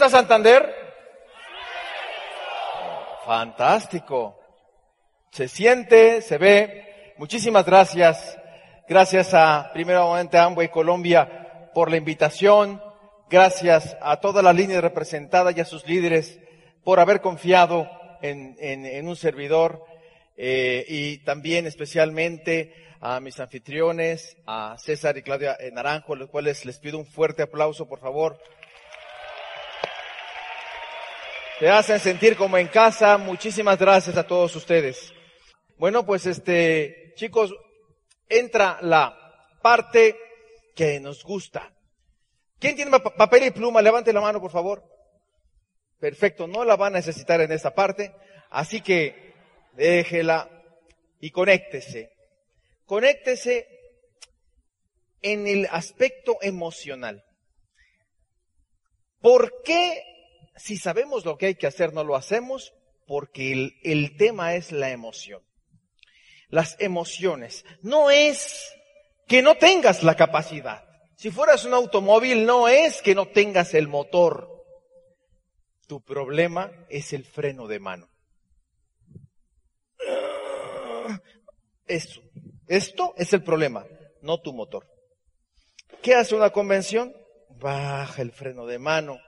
está Santander? Fantástico. Se siente, se ve. Muchísimas gracias. Gracias a, primeramente a Amway Colombia por la invitación. Gracias a toda la línea representada y a sus líderes por haber confiado en, un servidor. Eh, y también especialmente a mis anfitriones, a César y Claudia Naranjo, los cuales les pido un fuerte aplauso, por favor. Te hacen sentir como en casa. Muchísimas gracias a todos ustedes. Bueno, pues este, chicos, entra la parte que nos gusta. ¿Quién tiene papel y pluma? Levante la mano, por favor. Perfecto, no la va a necesitar en esta parte, así que déjela y conéctese. Conéctese en el aspecto emocional. ¿Por qué si sabemos lo que hay que hacer, no lo hacemos porque el, tema es la emoción. Las emociones. No es que no tengas la capacidad. Si fueras un automóvil, no es que no tengas el motor. Tu problema es el freno de mano. Eso. Esto es el problema, no tu motor. ¿Qué hace una convención? Baja el freno de mano,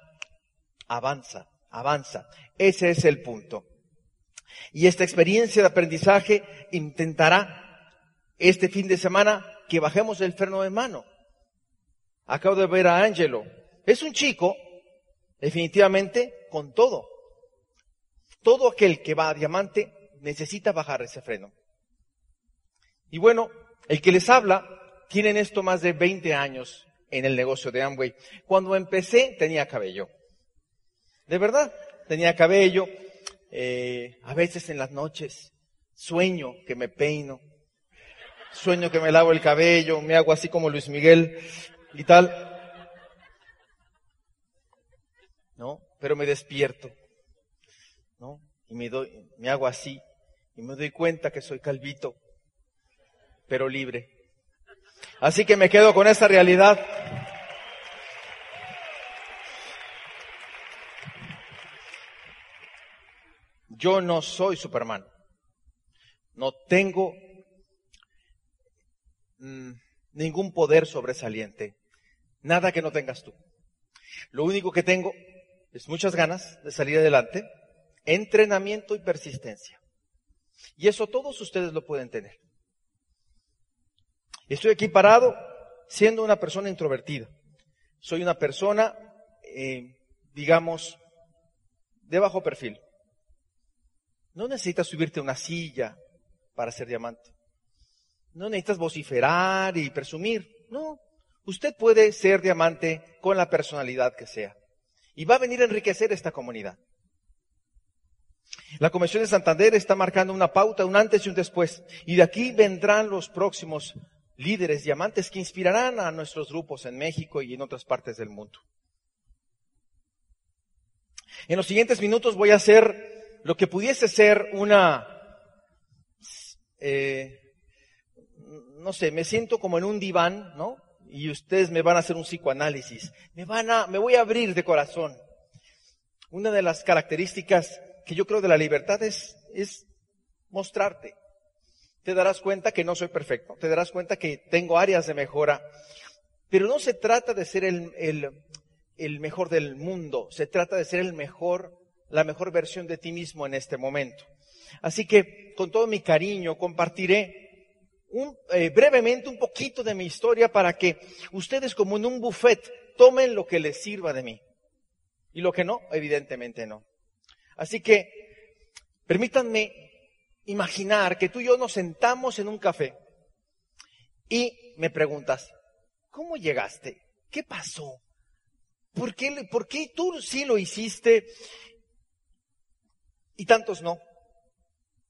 avanza, avanza. Ese es el punto. Y esta experiencia de aprendizaje intentará este fin de semana que bajemos el freno de mano. Acabo de ver a Angelo. Es un chico, definitivamente, con todo. Todo aquel que va a diamante necesita bajar ese freno. Y bueno, el que les habla, tienen esto más de 20 años en el negocio de Amway. Cuando empecé tenía cabello. De verdad, tenía cabello. Eh, a veces en las noches sueño que me peino. Sueño que me lavo el cabello, me hago así como Luis Miguel y tal. ¿No? Pero me despierto. ¿No? Y me doy, me hago así. Y me doy cuenta que soy calvito, pero libre. Así que me quedo con esa realidad. Yo no soy Superman. No tengo mm, ningún poder sobresaliente. Nada que no tengas tú. Lo único que tengo es muchas ganas de salir adelante, entrenamiento y persistencia. Y eso todos ustedes lo pueden tener. Estoy aquí parado siendo una persona introvertida. Soy una persona, eh, digamos, de bajo perfil. No necesitas subirte a una silla para ser diamante. No necesitas vociferar y presumir. No. Usted puede ser diamante con la personalidad que sea. Y va a venir a enriquecer esta comunidad. La Convención de Santander está marcando una pauta, un antes y un después. Y de aquí vendrán los próximos líderes diamantes que inspirarán a nuestros grupos en México y en otras partes del mundo. En los siguientes minutos voy a hacer lo que pudiese ser una, eh, no sé, me siento como en un diván, ¿no? Y ustedes me van a hacer un psicoanálisis. Me van a, me voy a abrir de corazón. Una de las características que yo creo de la libertad es, es mostrarte. Te darás cuenta que no soy perfecto. Te darás cuenta que tengo áreas de mejora. Pero no se trata de ser el, el, el mejor del mundo. Se trata de ser el mejor la mejor versión de ti mismo en este momento. Así que con todo mi cariño compartiré eh, brevemente un poquito de mi historia para que ustedes como en un buffet tomen lo que les sirva de mí. Y lo que no, evidentemente no. Así que permítanme imaginar que tú y yo nos sentamos en un café y me preguntas, ¿cómo llegaste? ¿Qué pasó? ¿Por qué, ¿Por qué tú sí lo hiciste y tantos no.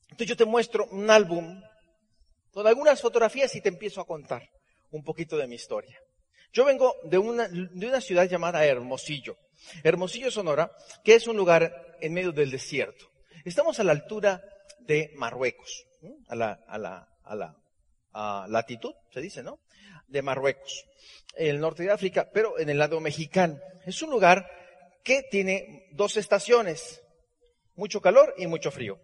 Entonces yo te muestro un álbum con algunas fotografías y te empiezo a contar un poquito de mi historia. Yo vengo de una, de una ciudad llamada Hermosillo. Hermosillo, Sonora, que es un lugar en medio del desierto. Estamos a la altura de Marruecos, a la, latitud, se dice, ¿no? De Marruecos, el norte de África, pero en el lado mexicano. Es un lugar que tiene dos estaciones, mucho calor y mucho frío.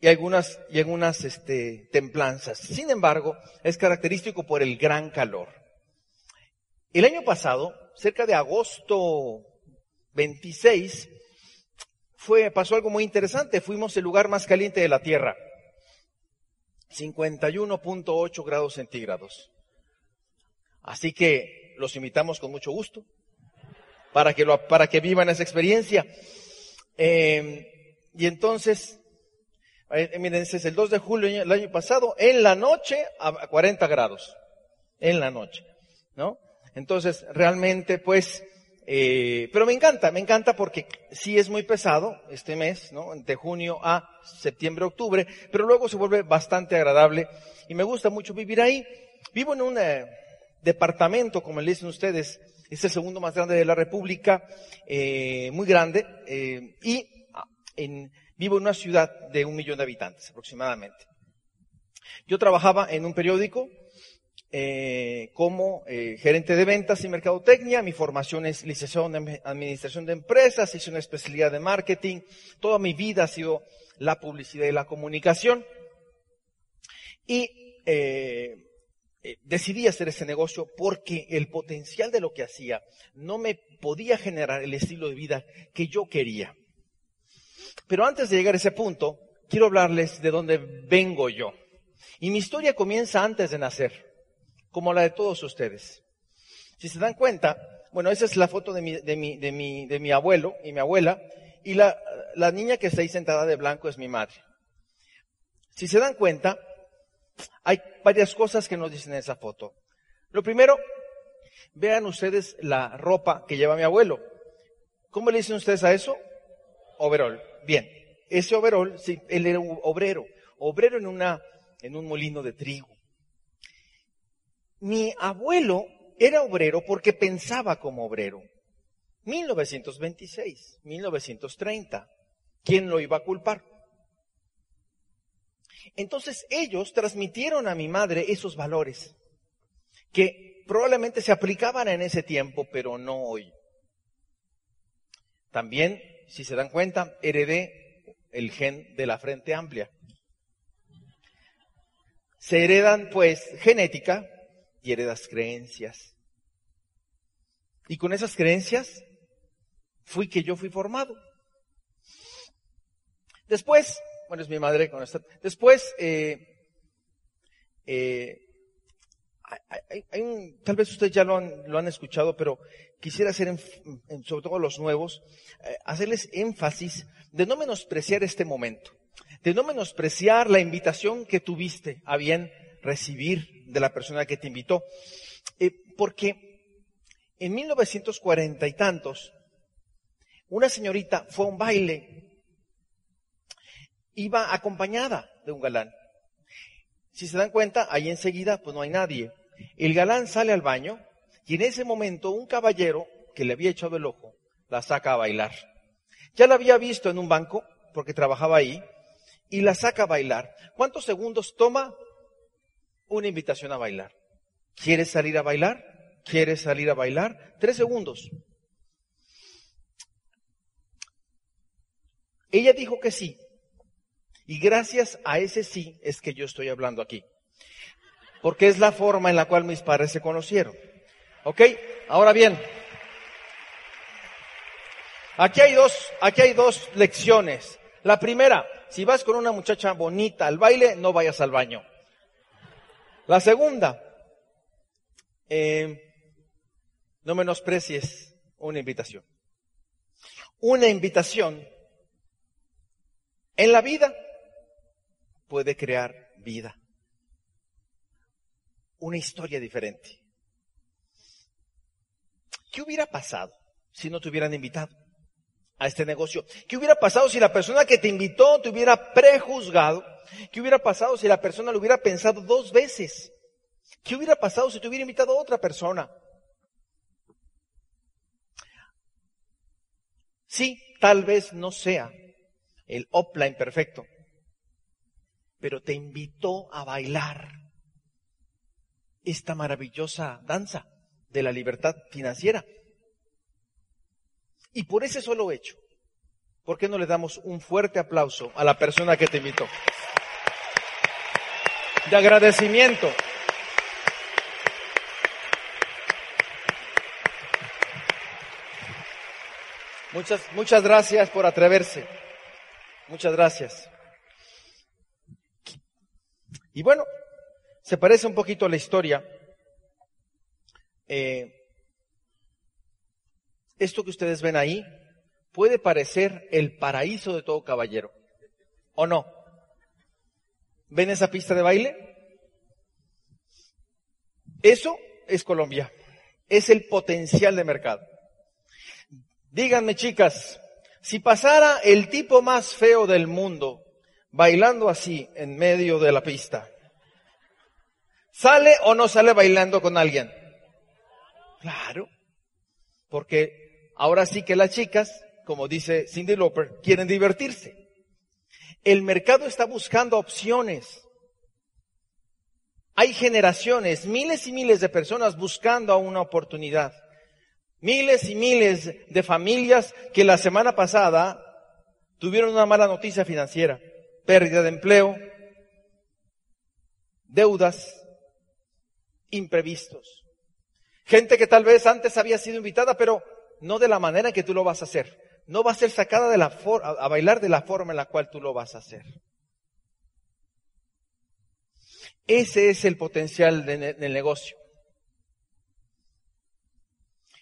Y algunas, y algunas este, templanzas. Sin embargo, es característico por el gran calor. El año pasado, cerca de agosto 26, fue, pasó algo muy interesante. Fuimos el lugar más caliente de la Tierra. 51.8 grados centígrados. Así que los invitamos con mucho gusto para que, lo, para que vivan esa experiencia. Eh, y entonces, eh, miren, ese es el 2 de julio del año pasado, en la noche a 40 grados. En la noche, ¿no? Entonces, realmente, pues, eh, pero me encanta, me encanta porque sí es muy pesado este mes, ¿no? De junio a septiembre, octubre, pero luego se vuelve bastante agradable y me gusta mucho vivir ahí. Vivo en un eh, departamento, como le dicen ustedes, es el segundo más grande de la República, eh, muy grande, eh, y ah, vivo en una ciudad de un millón de habitantes aproximadamente. Yo trabajaba en un periódico eh, como eh, gerente de ventas y mercadotecnia. Mi formación es licenciado en administración de empresas, hice una especialidad de marketing. Toda mi vida ha sido la publicidad y la comunicación. Y eh, eh, decidí hacer ese negocio porque el potencial de lo que hacía no me podía generar el estilo de vida que yo quería. Pero antes de llegar a ese punto, quiero hablarles de dónde vengo yo. Y mi historia comienza antes de nacer como la de todos ustedes. Si se dan cuenta, bueno, esa es la foto de mi, de mi, de mi, de mi abuelo y mi abuela, y la, la niña que está ahí sentada de blanco es mi madre. Si se dan cuenta, hay varias cosas que nos dicen en esa foto. Lo primero, vean ustedes la ropa que lleva mi abuelo. ¿Cómo le dicen ustedes a eso? Overol. Bien. Ese overol, sí, él era un obrero. Obrero en una, en un molino de trigo. Mi abuelo era obrero porque pensaba como obrero. 1926, 1930. ¿Quién lo iba a culpar? Entonces ellos transmitieron a mi madre esos valores que probablemente se aplicaban en ese tiempo, pero no hoy. También, si se dan cuenta, heredé el gen de la frente amplia. Se heredan pues genética, y heredas creencias. Y con esas creencias fui que yo fui formado. Después, bueno, es mi madre con esta. Después, eh, eh, tal vez ustedes ya lo han, lo han escuchado, pero quisiera hacer, sobre todo los nuevos, eh, hacerles énfasis de no menospreciar este momento, de no menospreciar la invitación que tuviste a bien recibir de la persona que te invitó. Porque en 1940 y tantos, una señorita fue a un baile, iba acompañada de un galán. Si se dan cuenta, ahí enseguida, pues no hay nadie. El galán sale al baño y en ese momento un caballero que le había echado el ojo la saca a bailar. Ya la había visto en un banco porque trabajaba ahí y la saca a bailar. ¿Cuántos segundos toma? una invitación a bailar. ¿Quieres salir a bailar? ¿Quieres salir a bailar? Tres segundos. Ella dijo que sí. Y gracias a ese sí es que yo estoy hablando aquí. Porque es la forma en la cual mis padres se conocieron. ¿Ok? Ahora bien, aquí hay dos, aquí hay dos lecciones. La primera, si vas con una muchacha bonita al baile, no vayas al baño. La segunda, eh, no menosprecies una invitación. Una invitación en la vida puede crear vida. Una historia diferente. ¿Qué hubiera pasado si no te hubieran invitado a este negocio? ¿Qué hubiera pasado si la persona que te invitó te hubiera prejuzgado ¿Qué hubiera pasado si la persona lo hubiera pensado dos veces? ¿Qué hubiera pasado si te hubiera invitado a otra persona? Sí, tal vez no sea el offline perfecto, pero te invitó a bailar esta maravillosa danza de la libertad financiera. Y por ese solo hecho, ¿por qué no le damos un fuerte aplauso a la persona que te invitó? De agradecimiento. Muchas, muchas gracias por atreverse. Muchas gracias. Y bueno, se parece un poquito a la historia. Eh, esto que ustedes ven ahí puede parecer el paraíso de todo caballero. ¿O no? ¿Ven esa pista de baile? Eso es Colombia. Es el potencial de mercado. Díganme chicas, si pasara el tipo más feo del mundo bailando así en medio de la pista, ¿sale o no sale bailando con alguien? Claro, porque ahora sí que las chicas, como dice Cindy Lauper, quieren divertirse. El mercado está buscando opciones. Hay generaciones, miles y miles de personas buscando una oportunidad. Miles y miles de familias que la semana pasada tuvieron una mala noticia financiera, pérdida de empleo, deudas, imprevistos. Gente que tal vez antes había sido invitada, pero no de la manera en que tú lo vas a hacer. No va a ser sacada de la a bailar de la forma en la cual tú lo vas a hacer. Ese es el potencial del negocio.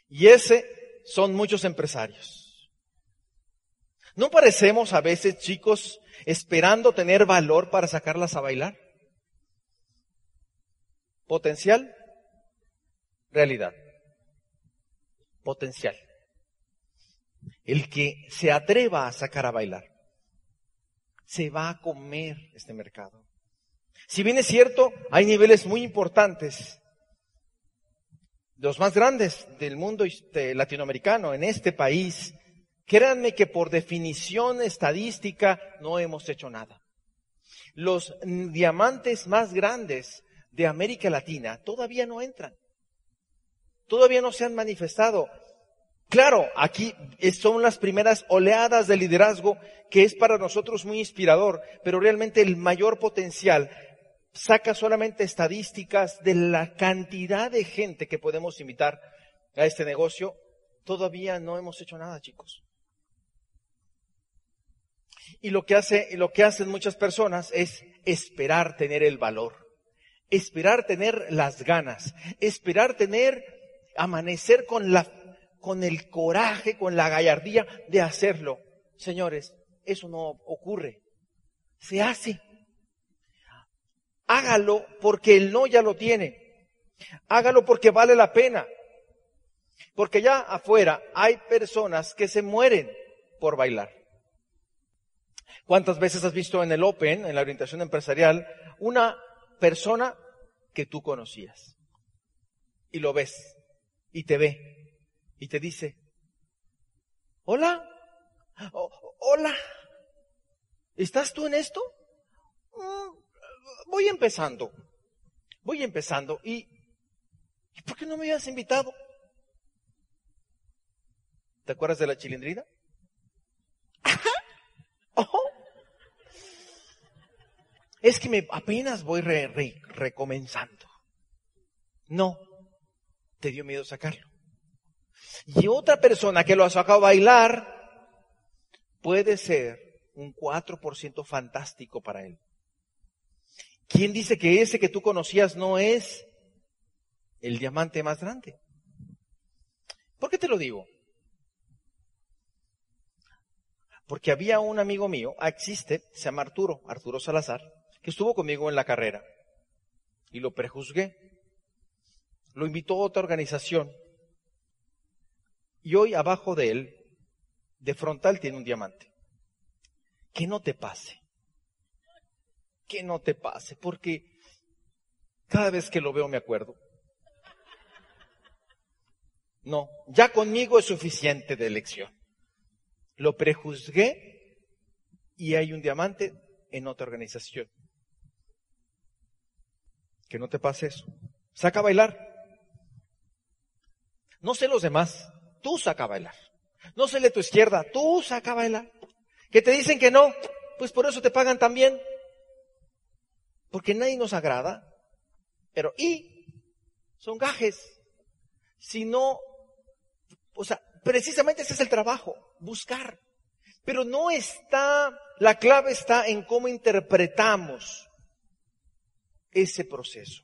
Y ese son muchos empresarios. ¿No parecemos a veces, chicos, esperando tener valor para sacarlas a bailar? Potencial, realidad. Potencial. El que se atreva a sacar a bailar, se va a comer este mercado. Si bien es cierto, hay niveles muy importantes los más grandes del mundo latinoamericano, en este país, créanme que por definición estadística no hemos hecho nada. Los diamantes más grandes de América Latina todavía no entran. Todavía no se han manifestado. Claro, aquí son las primeras oleadas de liderazgo que es para nosotros muy inspirador, pero realmente el mayor potencial saca solamente estadísticas de la cantidad de gente que podemos invitar a este negocio, todavía no hemos hecho nada, chicos. Y lo que hace, lo que hacen muchas personas es esperar tener el valor, esperar tener las ganas, esperar tener, amanecer con la, con el coraje, con la gallardía de hacerlo. Señores, eso no ocurre. Se hace. Hágalo porque el no ya lo tiene. Hágalo porque vale la pena. Porque ya afuera hay personas que se mueren por bailar. ¿Cuántas veces has visto en el Open, en la orientación empresarial, una persona que tú conocías? Y lo ves, y te ve, y te dice, hola, hola, ¿estás tú en esto? Mm, voy empezando, voy empezando y, ¿y por qué no me habías invitado? ¿Te acuerdas de la chilindrina? Es que me apenas voy recomenzando. No, te dio miedo sacarlo. Y otra persona que lo ha sacado a bailar puede ser un 4% fantástico para él. ¿Quién dice que ese que tú conocías no es el diamante más grande? ¿Por qué te lo digo? Porque había un amigo mío, ah, existe, se llama Arturo, Arturo Salazar, estuvo conmigo en la carrera. Y lo prejuzgué. Lo invitó a otra organización. Y hoy abajo de él, de frontal, tiene un diamante. Que no te pase que no te pase, porque cada vez que lo veo me acuerdo. No, ya conmigo es suficiente de elección. Lo prejuzgué y hay un diamante en otra organización. Que no te pase eso. Saca a bailar. No sé los demás, tú saca a bailar. No se lee tu izquierda, tú saca a bailar. Que te dicen que no, pues por eso te pagan también. Porque nadie nos agrada. Pero, y, son gajes. Si no, o sea, precisamente ese es el trabajo, buscar. Pero no está, la clave está en cómo interpretamos ese proceso.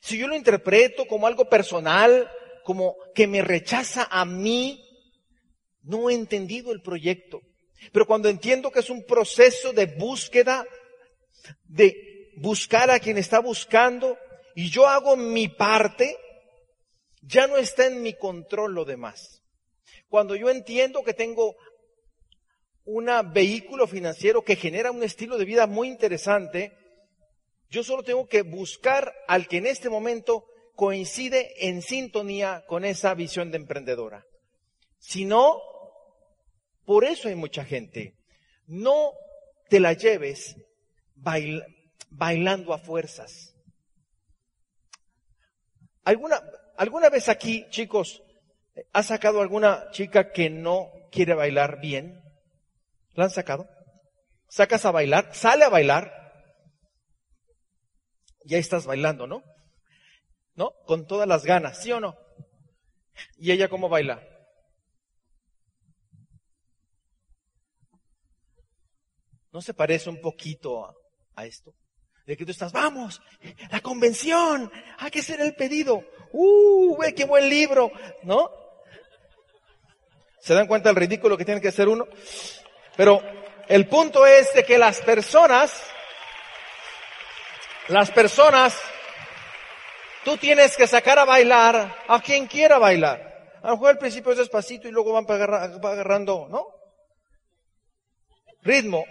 Si yo lo interpreto como algo personal, como que me rechaza a mí, no he entendido el proyecto. Pero cuando entiendo que es un proceso de búsqueda, de buscar a quien está buscando, y yo hago mi parte, ya no está en mi control lo demás. Cuando yo entiendo que tengo un vehículo financiero que genera un estilo de vida muy interesante, yo solo tengo que buscar al que en este momento coincide en sintonía con esa visión de emprendedora. Si no, por eso hay mucha gente. No te la lleves bailando a fuerzas. ¿Alguna, ¿Alguna vez aquí, chicos, ha sacado alguna chica que no quiere bailar bien? ¿La han sacado? ¿Sacas a bailar? ¿Sale a bailar? Ya estás bailando, ¿no? ¿No? Con todas las ganas, ¿sí o no? ¿Y ella cómo baila? ¿No se parece un poquito a, esto? De que tú estás, vamos, la convención, hay que hacer el pedido. ¡Uh, ve qué buen libro! ¿No? ¿Se dan cuenta del ridículo que tiene que hacer uno? Pero el punto es de que las personas las personas, tú tienes que sacar a bailar a quien quiera bailar. A lo mejor al principio es despacito y luego van agarrando, ¿no? Ritmo.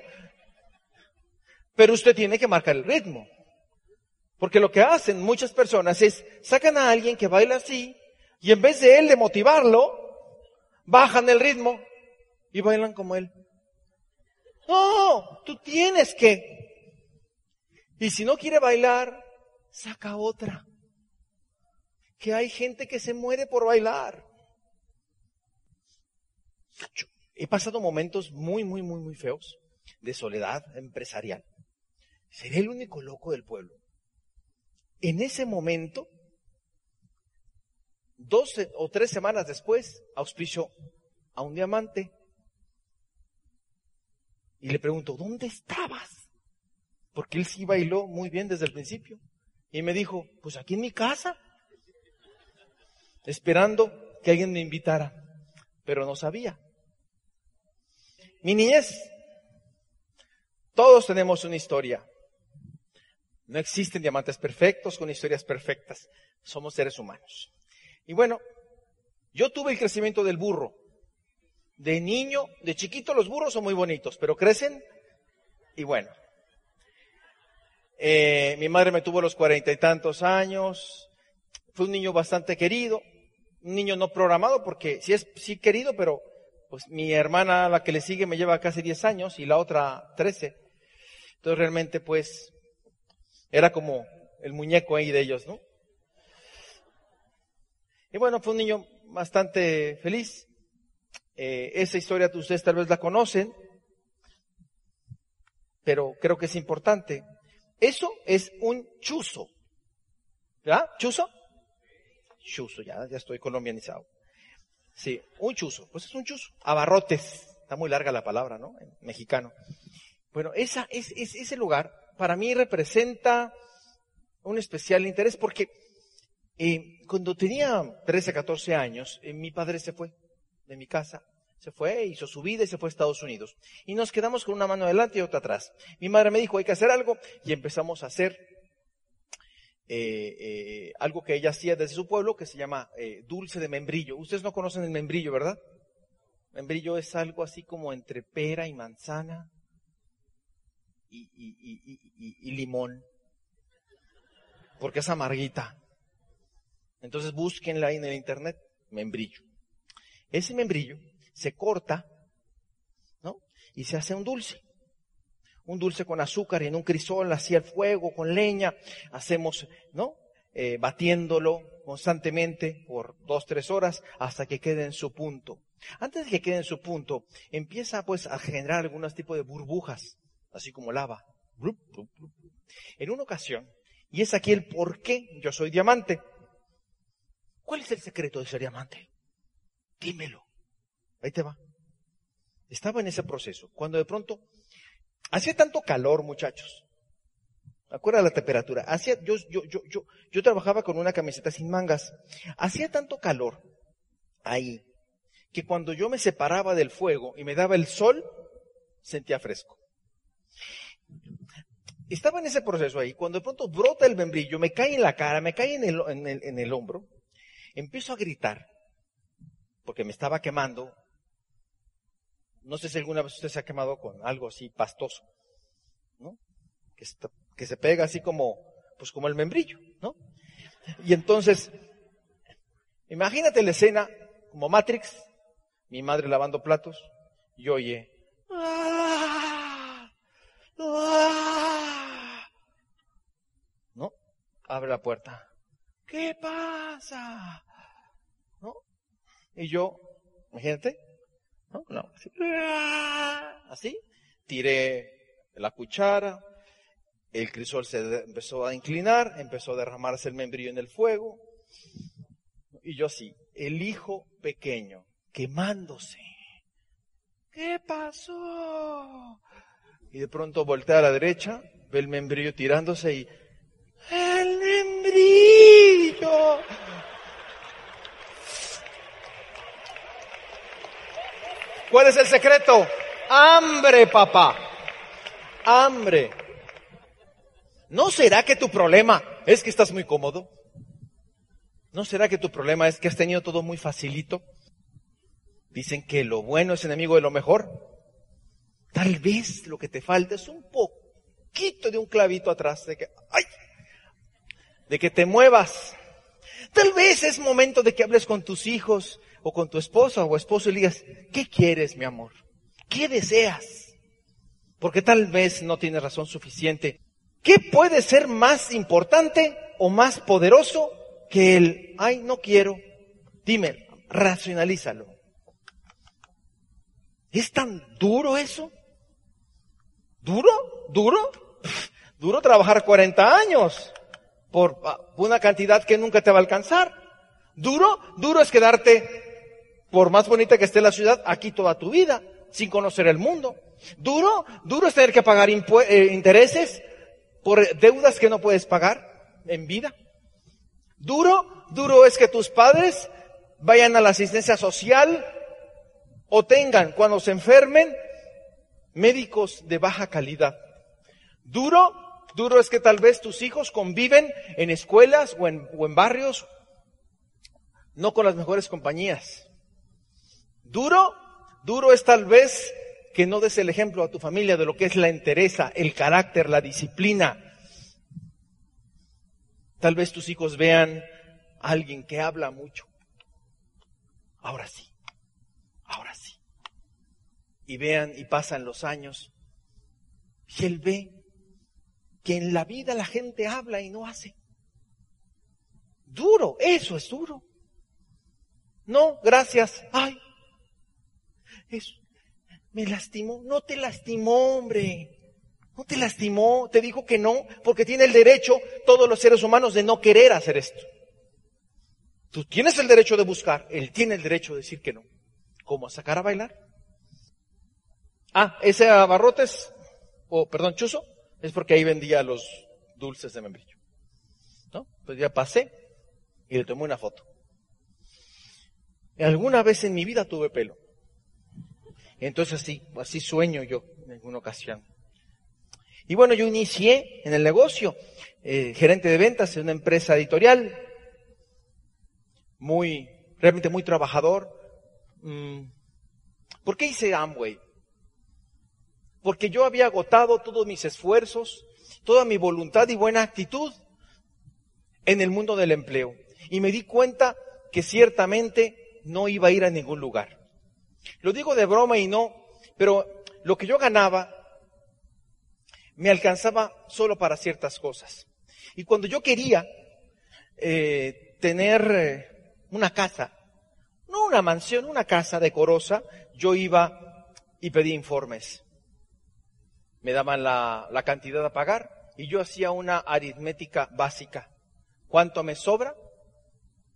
Pero usted tiene que marcar el ritmo. Porque lo que hacen muchas personas es sacan a alguien que baila así y en vez de él de motivarlo, bajan el ritmo y bailan como él. No, tú tienes que y si no quiere bailar, saca otra. Que hay gente que se muere por bailar. he pasado momentos muy, muy, muy, muy feos de soledad empresarial. Seré el único loco del pueblo. En ese momento, dos o tres semanas después, auspicio a un diamante. Y le pregunto, ¿dónde estabas? Porque él sí bailó muy bien desde el principio. Y me dijo, pues aquí en mi casa, esperando que alguien me invitara, pero no sabía. Mi niñez, todos tenemos una historia. No existen diamantes perfectos con historias perfectas. Somos seres humanos. Y bueno, yo tuve el crecimiento del burro. De niño, de chiquito los burros son muy bonitos, pero crecen y bueno, eh, mi madre me tuvo a los cuarenta y tantos años. Fue un niño bastante querido, un niño no programado porque sí es sí querido, pero pues mi hermana, la que le sigue, me lleva casi diez años y la otra trece. Entonces realmente pues era como el muñeco ahí de ellos, ¿no? Y bueno, fue un niño bastante feliz. Eh, esa historia ustedes tal vez la conocen, pero creo que es importante. Eso es un chuzo. ¿Verdad? ¿Chuzo? Chuzo, ya, ya estoy colombianizado. Sí, un chuzo. Pues es un chuzo. Abarrotes. Está muy larga la palabra, ¿no? En mexicano. Bueno, esa, es, ese lugar para mí representa un especial interés porque eh, cuando tenía 13, 14 años, eh, mi padre se fue de mi casa se fue, hizo su vida y se fue a Estados Unidos. Y nos quedamos con una mano adelante y otra atrás. Mi madre me dijo, hay que hacer algo, y empezamos a hacer eh, eh, algo que ella hacía desde su pueblo, que se llama eh, dulce de membrillo. Ustedes no conocen el membrillo, ¿verdad? Membrillo es algo así como entre pera y manzana y, limón, porque es amarguita. Entonces búsquenla ahí en el internet, membrillo. Ese membrillo se corta, ¿no? Y se hace un dulce. Un dulce con azúcar en un crisol, hacia el fuego, con leña. Hacemos, ¿no? Eh, batiéndolo constantemente por dos, tres horas hasta que quede en su punto. Antes de que quede en su punto, empieza pues a generar algunos tipos de burbujas, así como lava. En una ocasión, y es aquí el por qué yo soy diamante. ¿Cuál es el secreto de ser diamante? Dímelo. Ahí te va. Estaba en ese proceso, cuando de pronto hacía tanto calor, muchachos. Acuerda la temperatura. Hacía, yo, yo, yo, yo, yo trabajaba con una camiseta sin mangas. Hacía tanto calor ahí que cuando yo me separaba del fuego y me daba el sol, sentía fresco. Estaba en ese proceso ahí, cuando de pronto brota el membrillo, me cae en la cara, me cae en el, en el, en el hombro, empiezo a gritar, porque me estaba quemando. No sé si alguna vez usted se ha quemado con algo así pastoso, ¿no? Que, se pega así como, pues como el membrillo, ¿no? Y entonces, imagínate la escena como Matrix, mi madre lavando platos, y oye, ¿no? Abre la puerta. ¿Qué pasa? ¿No? Y yo, imagínate, ¿no? así, así, tiré la cuchara, el crisol se empezó a inclinar, empezó a derramarse el membrillo en el fuego, y yo así, el hijo pequeño, quemándose. ¿Qué pasó? Y de pronto voltea a la derecha, ve el membrillo tirándose y ¡El membrillo! ¿Cuál es el secreto? Hambre, papá. Hambre. ¿No será que tu problema es que estás muy cómodo? ¿No será que tu problema es que has tenido todo muy facilito? Dicen que lo bueno es enemigo de lo mejor. Tal vez lo que te falta es un poquito de un clavito atrás de que, ¡ay! De que te muevas. Tal vez es momento de que hables con tus hijos o con tu esposa o esposo y digas, ¿qué quieres, mi amor? ¿Qué deseas? Porque tal vez no tienes razón suficiente. ¿Qué puede ser más importante o más poderoso que el, ay, no quiero? Dime, racionalízalo. ¿Es tan duro eso? ¿Duro? ¿Duro? Duro trabajar 40 años por una cantidad que nunca te va a alcanzar. ¿Duro? Duro es quedarte, por más bonita que esté la ciudad, aquí toda tu vida, sin conocer el mundo. ¿Duro? Duro es tener que pagar eh, intereses por deudas que no puedes pagar en vida. ¿Duro? Duro es que tus padres vayan a la asistencia social o tengan, cuando se enfermen, médicos de baja calidad. Duro, duro es que tal vez tus hijos conviven en escuelas o en, o en barrios no con las mejores compañías. Duro, duro es tal vez que no des el ejemplo a tu familia de lo que es la entereza, el carácter, la disciplina. Tal vez tus hijos vean a alguien que habla mucho. Ahora sí, ahora sí y vean y pasan los años. Y él ve que en la vida la gente habla y no hace. Duro, eso es duro. No, gracias. Ay, me lastimó. No te lastimó, hombre. No te lastimó. Te dijo que no, porque tiene el derecho todos los seres humanos de no querer hacer esto. Tú tienes el derecho de buscar, él tiene el derecho de decir que no. ¿Cómo? ¿A sacar a bailar? Ah, ese abarrotes, o perdón, chuzo, es porque ahí vendía los dulces de membrillo. ¿No? Pues ya pasé y le tomé una foto. Alguna vez en mi vida tuve pelo. Entonces así, sueño yo en alguna ocasión. Y bueno, yo inicié en el negocio, eh, gerente de ventas en una empresa editorial, muy, realmente muy trabajador. Mm, ¿Por qué hice Amway? porque yo había agotado todos mis esfuerzos, toda mi voluntad y buena actitud en el mundo del empleo. Y me di cuenta que ciertamente no iba a ir a ningún lugar. Lo digo de broma y no, pero lo que yo ganaba me alcanzaba solo para ciertas cosas. Y cuando yo quería eh, tener eh, una casa, no una mansión, una casa decorosa, yo iba y pedí informes. Me daban la, la cantidad a pagar y yo hacía una aritmética básica. ¿Cuánto me sobra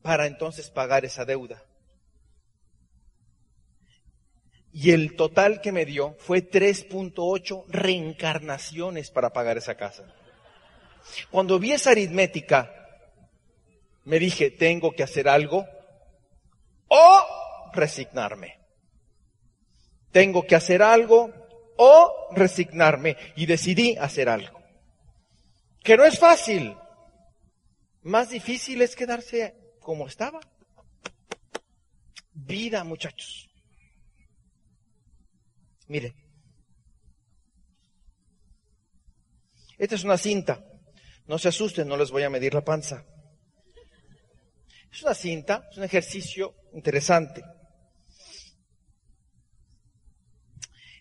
para entonces pagar esa deuda? Y el total que me dio fue 3.8 reencarnaciones para pagar esa casa. Cuando vi esa aritmética, me dije, tengo que hacer algo o resignarme. Tengo que hacer algo o resignarme. Y decidí hacer algo. Que no es fácil. Más difícil es quedarse como estaba. Vida, muchachos. Mire, esta es una cinta. No se asusten, no les voy a medir la panza. Es una cinta, es un ejercicio interesante.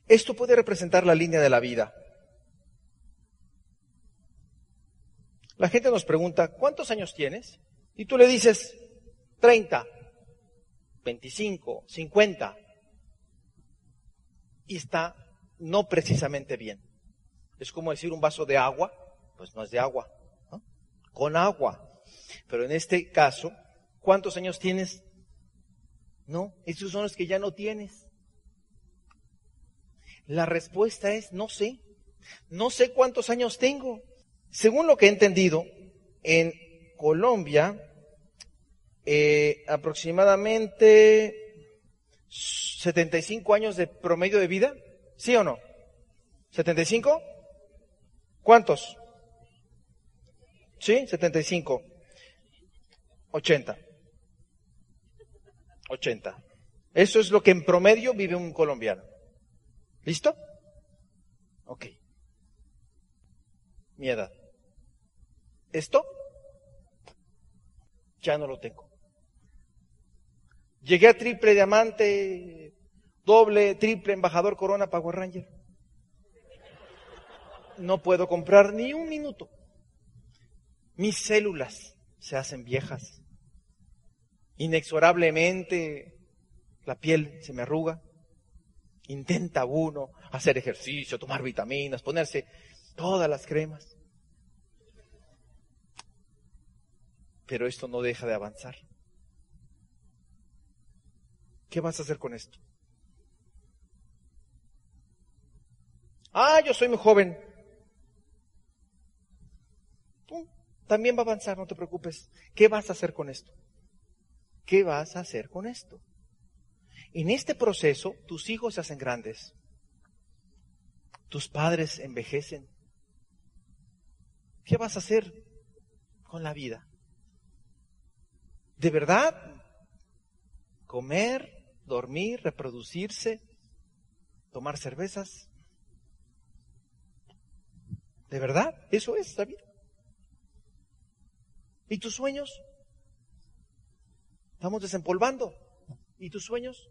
Esto puede representar la línea de la vida. La gente nos pregunta, ¿cuántos años tienes? Y tú le dices, 30, 25, 50 y está no precisamente bien. Es como decir un vaso de agua, pues no es de agua, con agua. Pero en este caso, ¿cuántos años tienes? No, esos son los que ya no tienes. La respuesta es no sé. No sé cuántos años tengo. Según lo que he entendido, en Colombia, eh, aproximadamente 75 años de promedio de vida? ¿Sí o no? ¿75? ¿Cuántos? ¿Sí? 75. 80. 80. Eso es lo que en promedio vive un colombiano. ¿Listo? Ok. Mi edad. Esto ya no lo tengo. Llegué a triple diamante, doble, triple embajador corona Power Ranger. No puedo comprar ni un minuto. Mis células se hacen viejas. Inexorablemente la piel se me arruga. Intenta uno hacer ejercicio, tomar vitaminas, ponerse todas las cremas. Pero esto no deja de avanzar. ¿Qué vas a hacer con esto? Ah, yo soy muy joven. también va a avanzar, no te preocupes. ¿Qué vas a hacer con esto? ¿Qué vas a hacer con esto? En este proceso, tus hijos se hacen grandes. Tus padres envejecen. ¿Qué vas a hacer con la vida? ¿De verdad? ¿Comer? Dormir, reproducirse, tomar cervezas. ¿De verdad? Eso es la vida. ¿Y tus sueños? Estamos desempolvando. ¿Y tus sueños?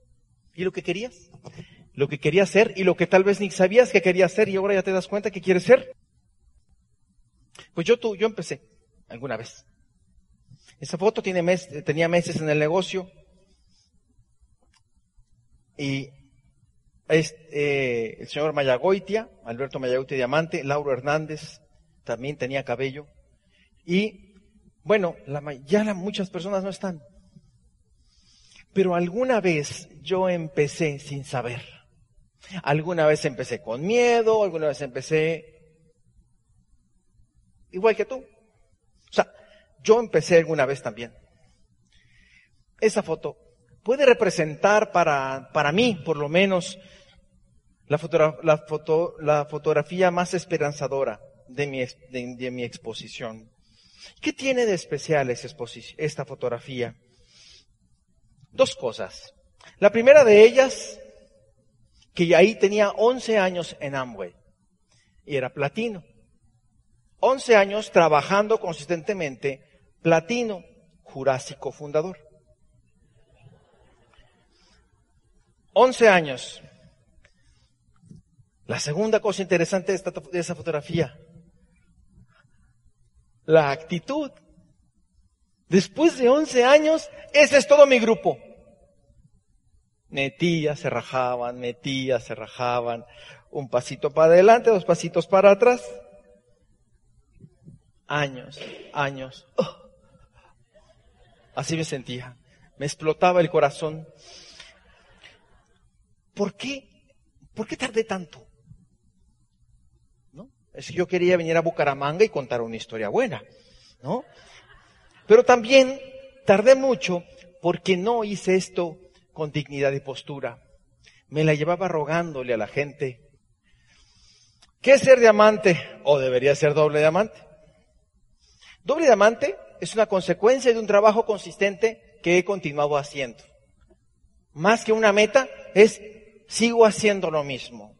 ¿Y lo que querías? Lo que querías ser y lo que tal vez ni sabías que querías ser y ahora ya te das cuenta que quieres ser. Pues yo, tú, yo empecé alguna vez. Esa foto tiene mes, tenía meses en el negocio. Y es, eh, el señor Mayagoitia, Alberto Mayagoitia Diamante, Lauro Hernández, también tenía cabello. Y bueno, la, ya muchas personas no están. Pero alguna vez yo empecé sin saber. Alguna vez empecé con miedo, alguna vez empecé igual que tú. O sea, yo empecé alguna vez también. Esa foto puede representar para, para mí, por lo menos, la, la, foto, la fotografía más esperanzadora de mi, de, mi exposición. ¿Qué tiene de especial esta fotografía? Dos cosas. La primera de ellas, que ahí tenía 11 años en Amway y era platino. 11 años trabajando consistentemente, platino, jurásico fundador. 11 años. La segunda cosa interesante de, esta, esa fotografía, la actitud. Después de 11 años, ese es todo mi grupo. Metías, se rajaban, metías, se rajaban. Un pasito para adelante, dos pasitos para atrás. Años, años. ¡Oh! Así me sentía. Me explotaba el corazón. ¿Por qué? ¿Por qué tardé tanto? ¿No? Es que yo quería venir a Bucaramanga y contar una historia buena, ¿no? Pero también tardé mucho porque no hice esto con dignidad y postura. Me la llevaba rogándole a la gente. ¿Qué es ser diamante? ¿O debería ser doble diamante? Doble diamante es una consecuencia de un trabajo consistente que he continuado haciendo. Más que una meta, es sigo haciendo lo mismo.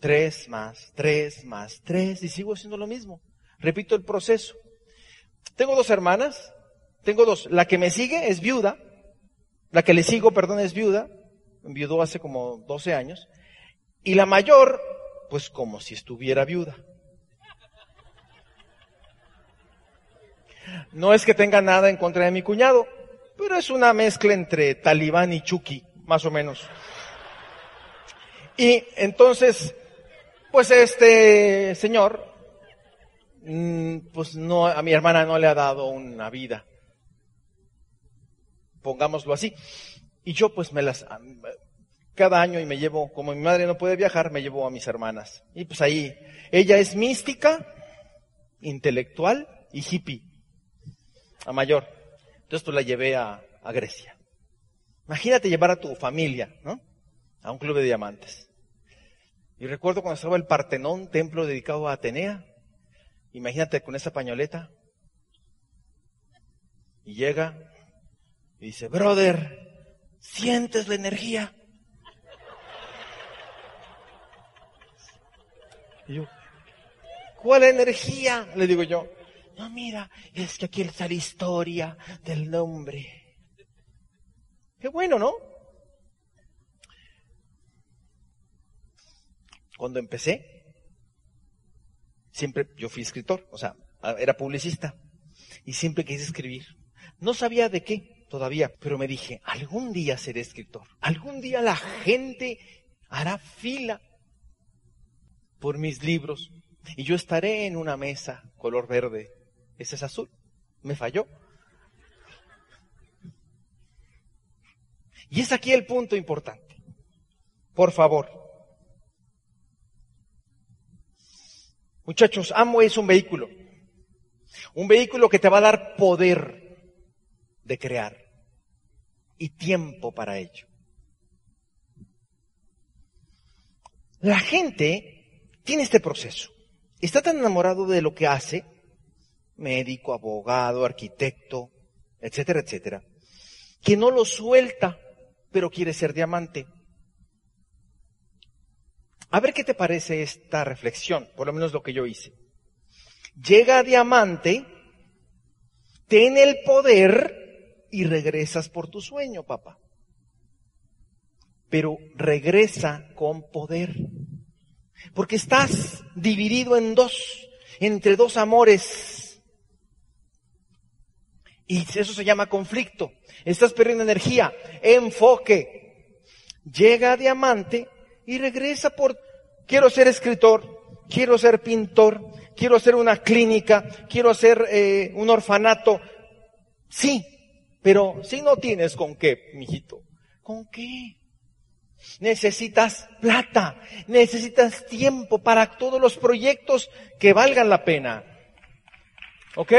Tres más, tres más, tres, y sigo haciendo lo mismo. Repito el proceso. Tengo dos hermanas, tengo dos. La que me sigue es viuda, la que le sigo, perdón, es viuda, viudó hace como 12 años, y la mayor, pues como si estuviera viuda. No es que tenga nada en contra de mi cuñado, pero es una mezcla entre talibán y chucky, más o menos. Y entonces, pues este señor, mm, pues no, a mi hermana no le ha dado una vida. Pongámoslo así. Y yo pues me las, cada año y me llevo, como mi madre no puede viajar, me llevo a mis hermanas. Y pues ahí, ella es mística, intelectual y hippie, a mayor. Entonces pues la llevé a Grecia. Imagínate llevar a tu familia, ¿no? A un club de diamantes. Y recuerdo cuando estaba el Partenón, templo dedicado a Atenea. Imagínate con esa pañoleta. Y llega y dice, brother, ¿sientes la energía? Y yo, ¿cuál energía? Le digo yo. No, mira, es que aquí está la historia del nombre. Qué bueno, ¿no? Cuando empecé, siempre yo fui escritor, o sea, era publicista y siempre quise escribir. No sabía de qué todavía, pero me dije, algún día seré escritor. Algún día la gente hará fila por mis libros y yo estaré en una mesa color verde. Ese es azul. Me falló. Y es aquí el punto importante. Por favor, Muchachos, amo es un vehículo. Un vehículo que te va a dar poder de crear y tiempo para ello. La gente tiene este proceso. Está tan enamorado de lo que hace, médico, abogado, arquitecto, etcétera, etcétera, que no lo suelta, pero quiere ser diamante. A ver qué te parece esta reflexión, por lo menos lo que yo hice. Llega a diamante, ten el poder y regresas por tu sueño, papá. Pero regresa con poder. Porque estás dividido en dos, entre dos amores. Y eso se llama conflicto. Estás perdiendo energía, enfoque. Llega a diamante y regresa por, quiero ser escritor, quiero ser pintor, quiero hacer una clínica, quiero hacer eh, un orfanato. Sí, pero si no tienes con qué, mijito, ¿con qué? Necesitas plata, necesitas tiempo para todos los proyectos que valgan la pena. ¿Ok?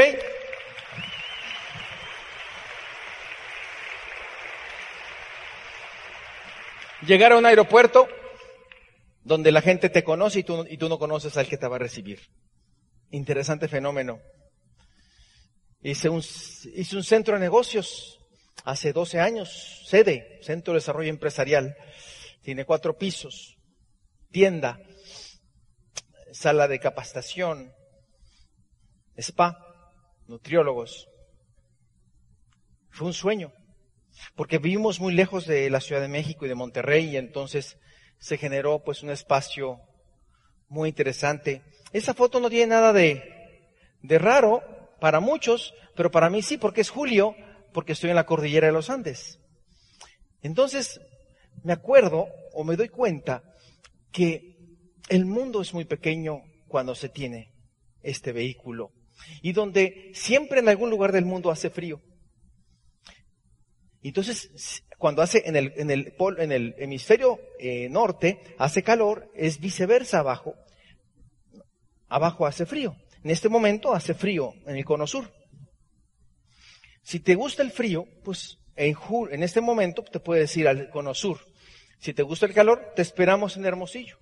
Llegar a un aeropuerto donde la gente te conoce y tú, y tú no conoces al que te va a recibir. Interesante fenómeno. Hice un, hice un centro de negocios hace 12 años, sede, Centro de Desarrollo Empresarial. Tiene cuatro pisos, tienda, sala de capacitación, spa, nutriólogos. Fue un sueño, porque vivimos muy lejos de la Ciudad de México y de Monterrey y entonces se generó pues un espacio muy interesante. Esa foto no tiene nada de, de raro para muchos, pero para mí sí, porque es julio, porque estoy en la cordillera de los Andes. Entonces, me acuerdo o me doy cuenta que el mundo es muy pequeño cuando se tiene este vehículo y donde siempre en algún lugar del mundo hace frío. Entonces, cuando hace en el, en el, en el hemisferio eh, norte, hace calor, es viceversa abajo. Abajo hace frío. En este momento hace frío en el cono sur. Si te gusta el frío, pues en, en este momento te puedes ir al cono sur. Si te gusta el calor, te esperamos en Hermosillo.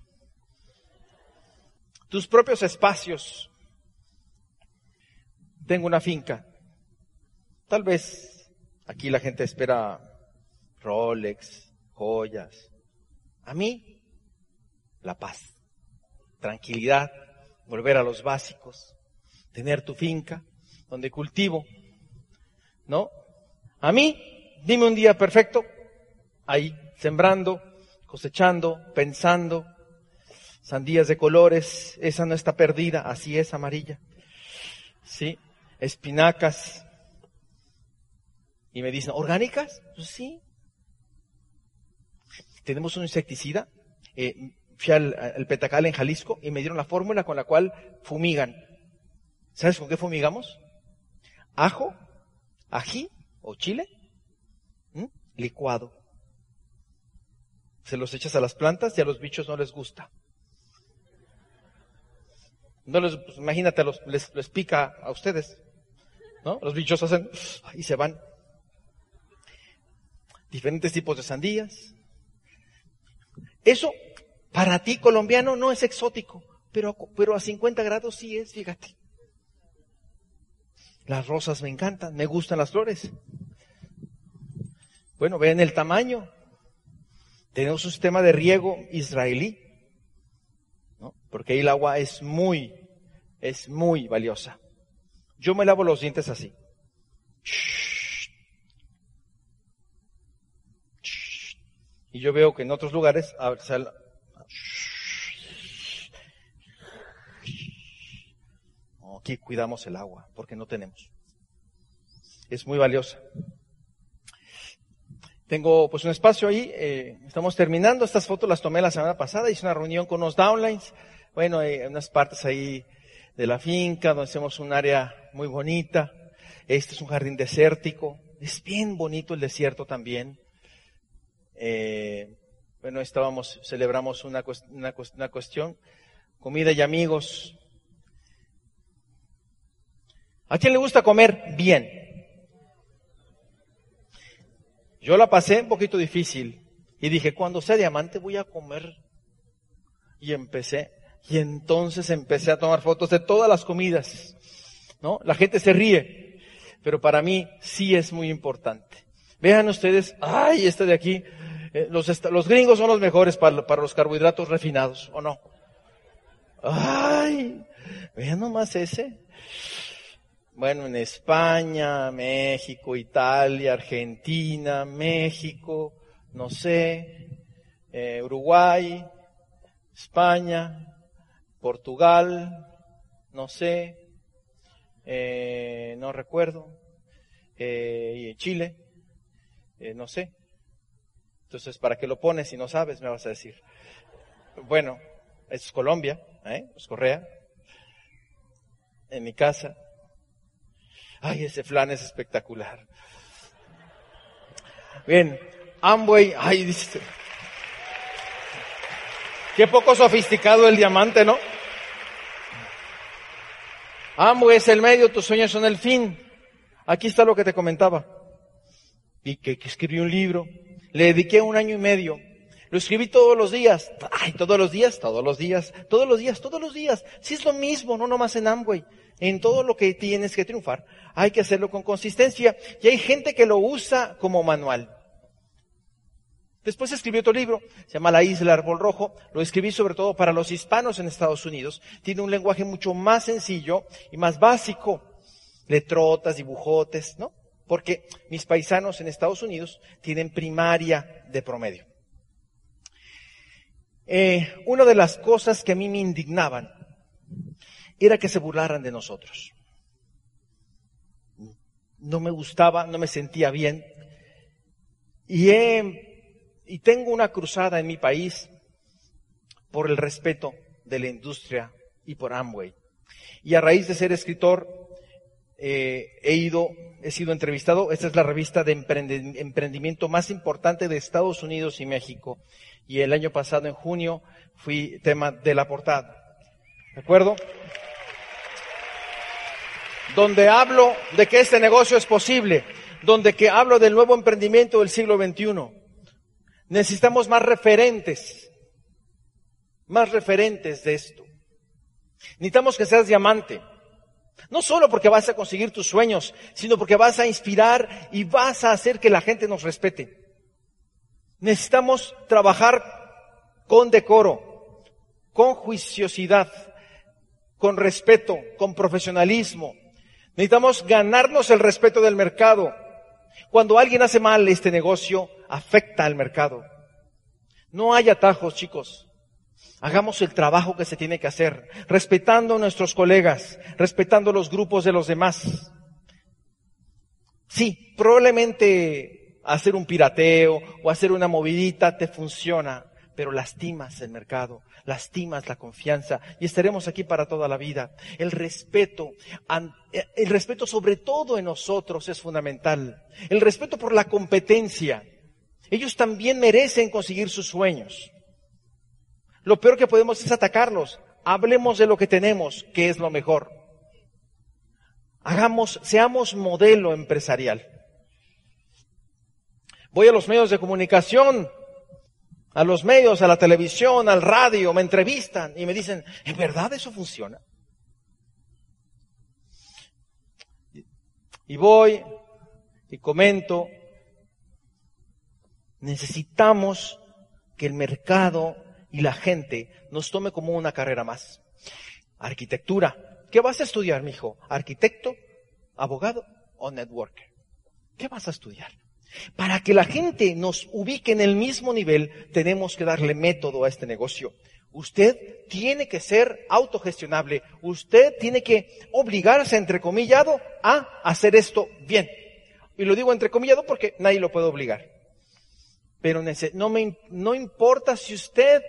Tus propios espacios. Tengo una finca. Tal vez aquí la gente espera Rolex, joyas. A mí, la paz, tranquilidad, volver a los básicos, tener tu finca donde cultivo, ¿no? A mí, dime un día perfecto, ahí, sembrando, cosechando, pensando, sandías de colores, esa no está perdida, así es amarilla, ¿sí? Espinacas. Y me dicen, ¿orgánicas? Pues sí. Tenemos un insecticida, eh, fui al, Petacal en Jalisco y me dieron la fórmula con la cual fumigan. ¿Sabes con qué fumigamos? Ajo, ají o chile, licuado. Se los echas a las plantas y a los bichos no les gusta. No les, pues, imagínate, les, les, pica a ustedes. ¿no? Los bichos hacen y se van. Diferentes tipos de sandías. Eso para ti, colombiano, no es exótico, pero, pero a 50 grados sí es, fíjate. Las rosas me encantan, me gustan las flores. Bueno, vean el tamaño. Tenemos un sistema de riego israelí, ¿no? porque ahí el agua es muy, es muy valiosa. Yo me lavo los dientes así. Y yo veo que en otros lugares aquí cuidamos el agua porque no tenemos. Es muy valiosa. Tengo pues un espacio ahí, eh, estamos terminando, estas fotos las tomé la semana pasada, hice una reunión con unos downlines, bueno, hay unas partes ahí de la finca donde hacemos un área muy bonita, este es un jardín desértico, es bien bonito el desierto también. Eh, bueno, estábamos, celebramos una, una, una cuestión, comida y amigos. ¿A quién le gusta comer bien? Yo la pasé un poquito difícil y dije, cuando sea diamante voy a comer. Y empecé, y entonces empecé a tomar fotos de todas las comidas. ¿No? La gente se ríe, pero para mí sí es muy importante. Vean ustedes, ay, este de aquí, eh, los, los, gringos son los mejores para, para, los carbohidratos refinados, ¿o no? Ay, vean nomás ese. Bueno, en España, México, Italia, Argentina, México, no sé, eh, Uruguay, España, Portugal, no sé, eh, no recuerdo, eh, Chile, eh, no sé. Entonces, ¿para qué lo pones si no sabes? Me vas a decir. Bueno, es Colombia, ¿eh? Es Correa. En mi casa. Ay, ese flan es espectacular. Bien, Amway, ay, dice. Qué poco sofisticado el diamante, ¿no? Amway es el medio, tus sueños son el fin. Aquí está lo que te comentaba. Y que, que escribí un libro le dediqué un año y medio. Lo escribí todos los días. Ay, todos los días, todos los días, todos los días, todos los días. Si es lo mismo, no nomás en Amway. En todo lo que tienes que triunfar, hay que hacerlo con consistencia. Y hay gente que lo usa como manual. Después escribí otro libro, se llama La Isla Árbol Rojo. Lo escribí sobre todo para los hispanos en Estados Unidos. Tiene un lenguaje mucho más sencillo y más básico. Letrotas, dibujotes, ¿no? Porque mis paisanos en Estados Unidos tienen primaria de promedio. Eh, una de las cosas que a mí me indignaban era que se burlaran de nosotros. No me gustaba, no me sentía bien. Y tengo una cruzada en mi país por el respeto de la industria y por Amway. Y a raíz de ser escritor, eh, he ido, he sido entrevistado. Esta es la revista de emprendimiento más importante de Estados Unidos y México. Y el año pasado, en junio, fui tema de la portada. ¿De acuerdo? Donde hablo de que este negocio es posible, donde que hablo del nuevo emprendimiento del siglo XXI. Necesitamos más referentes, más referentes de esto. Necesitamos que seas diamante. No solo porque vas a conseguir tus sueños, sino porque vas a inspirar y vas a hacer que la gente nos respete. Necesitamos trabajar con decoro, con juiciosidad, con respeto, con profesionalismo. Necesitamos ganarnos el respeto del mercado. Cuando alguien hace mal este negocio, afecta al mercado. No hay atajos, chicos. Hagamos el trabajo que se tiene que hacer, respetando a nuestros colegas, respetando los grupos de los demás. Sí, probablemente hacer un pirateo o hacer una movidita te funciona, pero lastimas el mercado, lastimas la confianza y estaremos aquí para toda la vida. El respeto, el respeto sobre todo en nosotros es fundamental. El respeto por la competencia. Ellos también merecen conseguir sus sueños. Lo peor que podemos es atacarlos. Hablemos de lo que tenemos, que es lo mejor. Hagamos, seamos modelo empresarial. Voy a los medios de comunicación, a los medios, a la televisión, al radio, me entrevistan y me dicen, ¿en verdad eso funciona? Y voy y comento, necesitamos que el mercado y la gente nos tome como una carrera más. Arquitectura. ¿Qué vas a estudiar, mijo? ¿Arquitecto, abogado o networker? ¿Qué vas a estudiar? Para que la gente nos ubique en el mismo nivel, tenemos que darle método a este negocio. Usted tiene que ser autogestionable. Usted tiene que obligarse, entrecomillado, a hacer esto bien. Y lo digo entrecomillado porque nadie lo puede obligar. Pero no, me, no importa si usted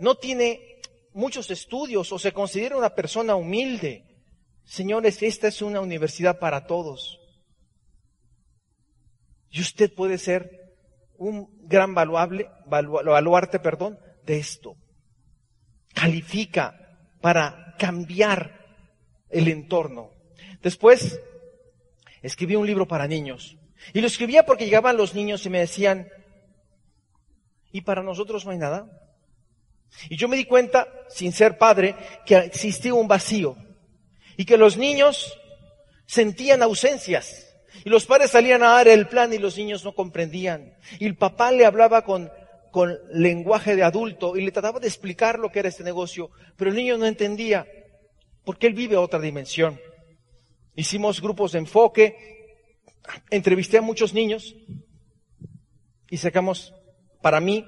no tiene muchos estudios o se considera una persona humilde. Señores, esta es una universidad para todos. Y usted puede ser un gran valuable, baluarte, perdón, de esto. Califica para cambiar el entorno. Después, escribí un libro para niños. Y lo escribía porque llegaban los niños y me decían, ¿y para nosotros no hay nada? Y yo me di cuenta, sin ser padre, que existía un vacío y que los niños sentían ausencias. Y los padres salían a dar el plan y los niños no comprendían. Y el papá le hablaba con, con lenguaje de adulto y le trataba de explicar lo que era este negocio, pero el niño no entendía porque él vive otra dimensión. Hicimos grupos de enfoque, entrevisté a muchos niños y sacamos, para mí,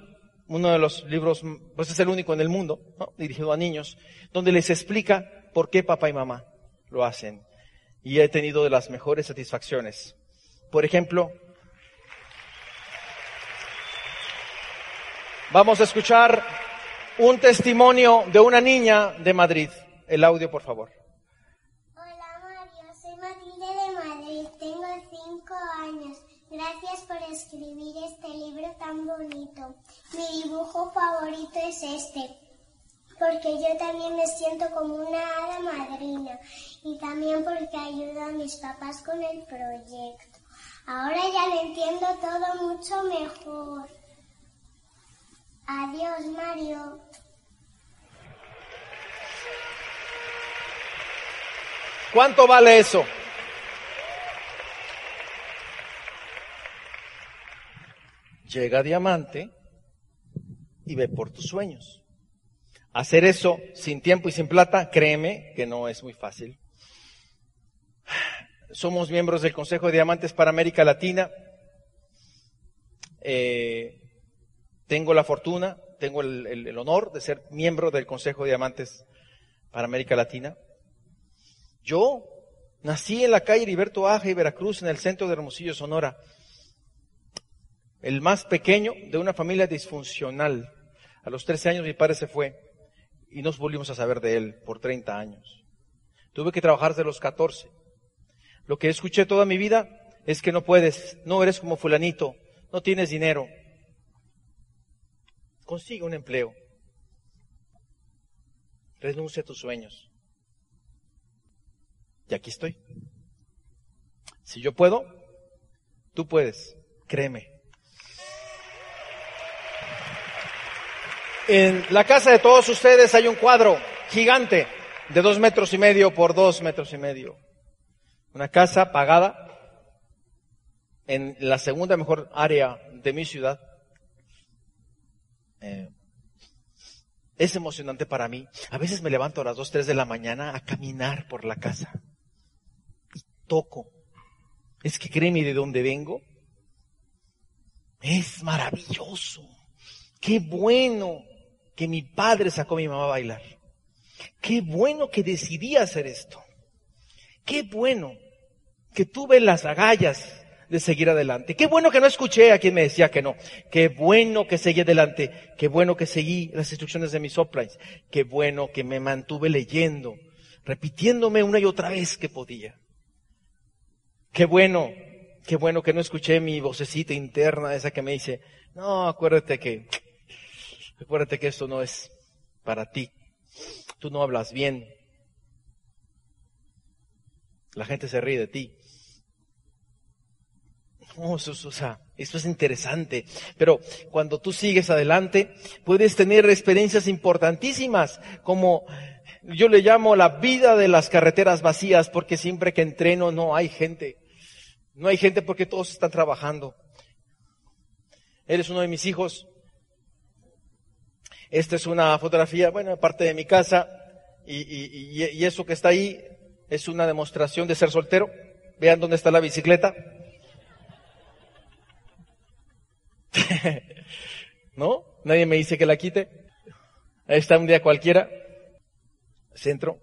uno de los libros, pues es el único en el mundo, dirigido a niños, donde les explica por qué papá y mamá lo hacen. Y he tenido de las mejores satisfacciones. Por ejemplo, vamos a escuchar un testimonio de una niña de Madrid. El audio, por favor. Hola Mario, soy Matilde de Madrid, tengo cinco años. Gracias por escribir este libro tan bonito. Mi dibujo favorito es este, porque yo también me siento como una hada madrina y también porque ayudo a mis papás con el proyecto. Ahora ya lo entiendo todo mucho mejor. Adiós, Mario. ¿Cuánto vale eso? Llega diamante y ve por tus sueños. Hacer eso sin tiempo y sin plata, créeme que no es muy fácil. Somos miembros del Consejo de Diamantes para América Latina. Eh, tengo la fortuna, tengo el, honor de ser miembro del Consejo de Diamantes para América Latina. Yo nací en la calle Heriberto Aja y Veracruz, en el centro de Hermosillo, Sonora. El más pequeño de una familia disfuncional. A los 13 años mi padre se fue y nos volvimos a saber de él por 30 años. Tuve que trabajar desde los 14. Lo que escuché toda mi vida es que no puedes, no eres como fulanito, no tienes dinero. Consigue un empleo. Renuncia a tus sueños. Y aquí estoy. Si yo puedo, tú puedes. Créeme. En la casa de todos ustedes hay un cuadro gigante de dos metros y medio por dos metros y medio. Una casa pagada en la segunda mejor área de mi ciudad. Eh, es emocionante para mí. A veces me levanto a las dos, tres de la mañana a caminar por la casa. Y toco. Es que créeme de dónde vengo. Es maravilloso. Qué bueno que mi padre sacó a mi mamá a bailar. Qué bueno que decidí hacer esto. Qué bueno que tuve las agallas de seguir adelante. Qué bueno que no escuché a quien me decía que no. Qué bueno que seguí adelante. Qué bueno que seguí las instrucciones de mis uplines. Qué bueno que me mantuve leyendo, repitiéndome una y otra vez que podía. Qué bueno, qué bueno que no escuché mi vocecita interna, esa que me dice, no, acuérdate que Recuérdate que esto no es para ti. Tú no hablas bien. La gente se ríe de ti. Oh, eso, o sea, esto es interesante. Pero cuando tú sigues adelante, puedes tener experiencias importantísimas, como yo le llamo la vida de las carreteras vacías, porque siempre que entreno no hay gente. No hay gente porque todos están trabajando. Eres uno de mis hijos, esta es una fotografía, bueno, parte de mi casa, y, eso que está ahí es una demostración de ser soltero. Vean dónde está la bicicleta. ¿No? Nadie me dice que la quite. Ahí está un día cualquiera. Centro.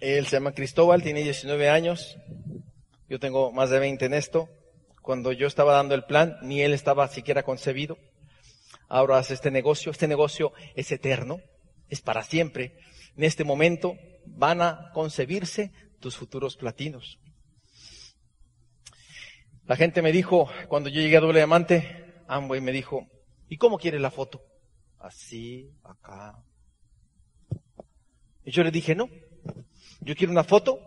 Él se llama Cristóbal, tiene 19 años. Yo tengo más de 20 en esto. Cuando yo estaba dando el plan, ni él estaba siquiera concebido ahora haces este negocio, este negocio es eterno, es para siempre. En este momento van a concebirse tus futuros platinos. La gente me dijo, cuando yo llegué a doble diamante, Amway me dijo, ¿y cómo quieres la foto? Así, acá. Y yo le dije, no, yo quiero una foto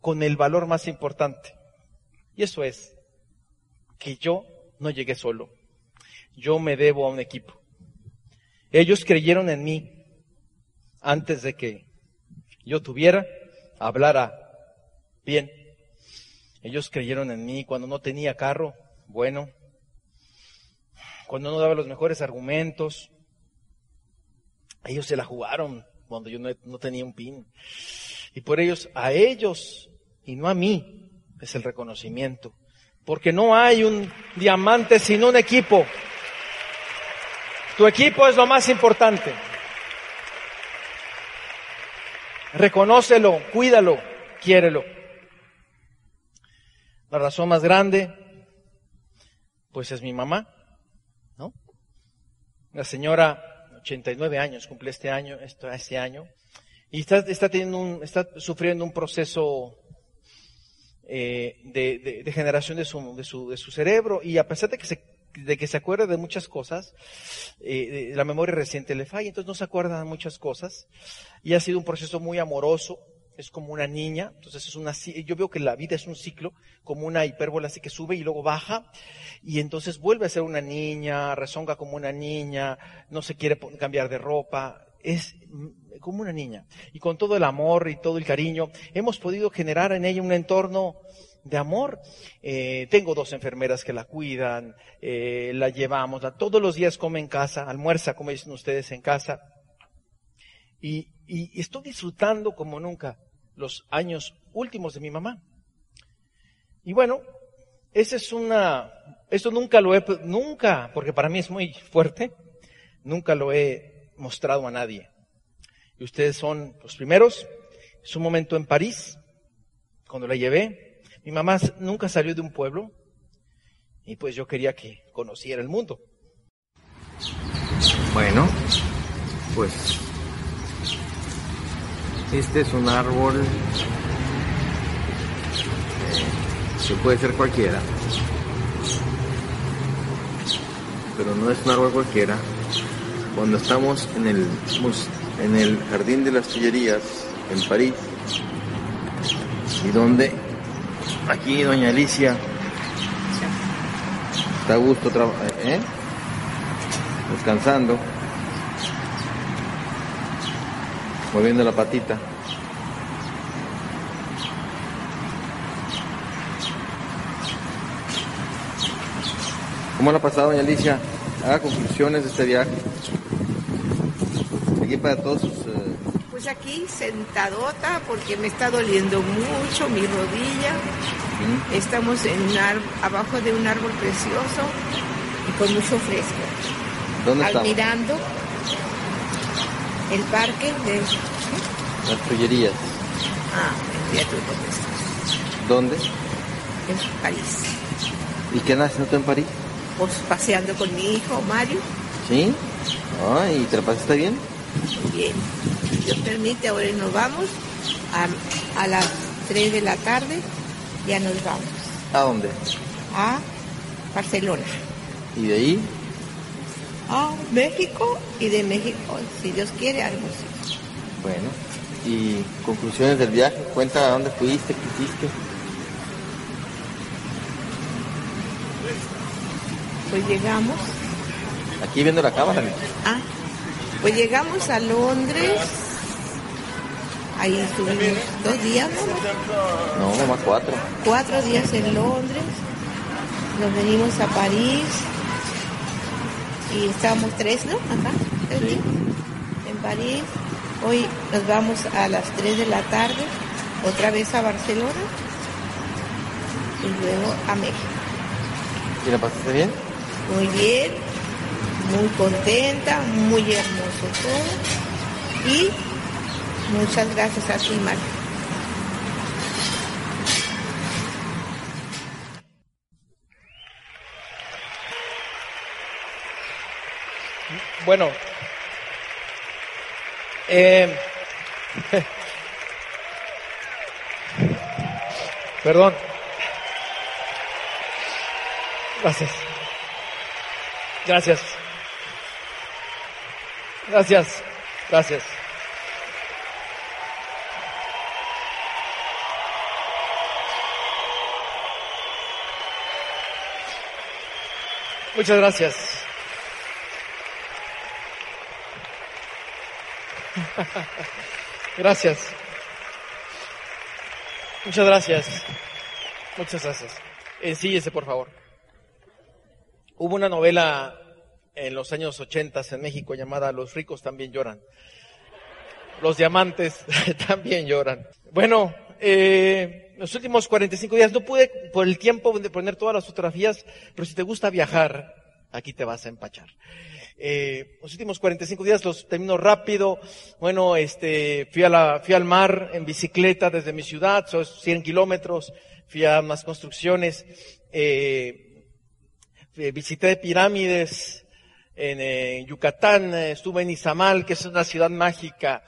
con el valor más importante. Y eso es que yo no llegué solo yo me debo a un equipo. Ellos creyeron en mí antes de que yo tuviera, hablara bien. Ellos creyeron en mí cuando no tenía carro, bueno, cuando no daba los mejores argumentos. Ellos se la jugaron cuando yo no, no tenía un pin. Y por ellos, a ellos y no a mí, es el reconocimiento. Porque no hay un diamante sin un equipo. Tu equipo es lo más importante. Reconócelo, cuídalo, quiérelo. La razón más grande, pues es mi mamá, ¿no? La señora, 89 años, cumple este año, este año, y está, está teniendo un, está sufriendo un proceso eh, de, generación de su, de, su, de su cerebro, y a pesar de que se de que se acuerda de muchas cosas, eh, la memoria reciente le falla, entonces no se acuerda de muchas cosas, y ha sido un proceso muy amoroso, es como una niña, entonces es una, yo veo que la vida es un ciclo, como una hipérbola así que sube y luego baja, y entonces vuelve a ser una niña, rezonga como una niña, no se quiere cambiar de ropa, es como una niña. Y con todo el amor y todo el cariño, hemos podido generar en ella un entorno de amor. Eh, tengo dos enfermeras que la cuidan, eh, la llevamos, todos los días come en casa, almuerza, como dicen ustedes, en casa. Y, y, estoy disfrutando como nunca los años últimos de mi mamá. Y bueno, esa es una, esto nunca lo he, nunca, porque para mí es muy fuerte, nunca lo he mostrado a nadie. Y ustedes son los primeros. Es un momento en París, cuando la llevé, mi mamá nunca salió de un pueblo Y pues yo quería que conociera el mundo. Bueno, pues este es un árbol que puede ser cualquiera, pero no es un árbol cualquiera. Cuando estamos en el, en el Jardín de las Tullerías en París, y donde aquí doña Alicia está a gusto ¿eh? descansando, moviendo la patita. ¿Cómo la ha pasado, doña Alicia? Haga conclusiones de este viaje. Aquí para todos sus... Eh, pues aquí sentadota porque me está doliendo mucho mi rodilla. Estamos en abajo de un árbol precioso y con mucho fresco. ¿Dónde estamos? Admirando el parque de... Las tullerías. Ah, en dónde estás. ¿Dónde? En París. ¿Y qué andas haciendo tú en París? Pues paseando con mi hijo Mario. ¿Sí? ¿y te la pasaste bien? Bien. Dios permite, ahora nos vamos a, a las 3 de la tarde, ya nos vamos. ¿A dónde? A Barcelona. ¿Y de ahí? A México y de México, si Dios quiere, algo así. Bueno, y conclusiones del viaje, cuenta a dónde fuiste, qué hiciste. Pues llegamos. Aquí viendo la cámara. Ah, pues llegamos a Londres. Ahí estuvimos dos días, ¿no? No, más cuatro. Cuatro días en Londres. Nos venimos a París. Y estábamos tres, ¿no? Acá, tres En París. Hoy nos vamos a las tres de la tarde, otra vez a Barcelona y luego a México. ¿Y la pasaste bien? Muy bien, muy contenta, muy hermoso todo. Y muchas gracias a ti, Mario. Bueno, eh, perdón. Gracias. Gracias. Gracias. Gracias. Muchas gracias. Gracias. Muchas gracias. Muchas gracias. Ensíllese, por favor. Hubo una novela en los años 80 en México llamada Los ricos también lloran. Los diamantes también lloran. Bueno, eh, los últimos 45 días no pude por el tiempo de poner todas las fotografías, pero si te gusta viajar, aquí te vas a empachar. Eh, los últimos 45 días los termino rápido. Bueno, este, fui a la, fui al mar en bicicleta desde mi ciudad, son 100 kilómetros. Fui a más construcciones. Eh, eh, visité pirámides en, Yucatán, eh, estuve en Izamal, que es una ciudad mágica,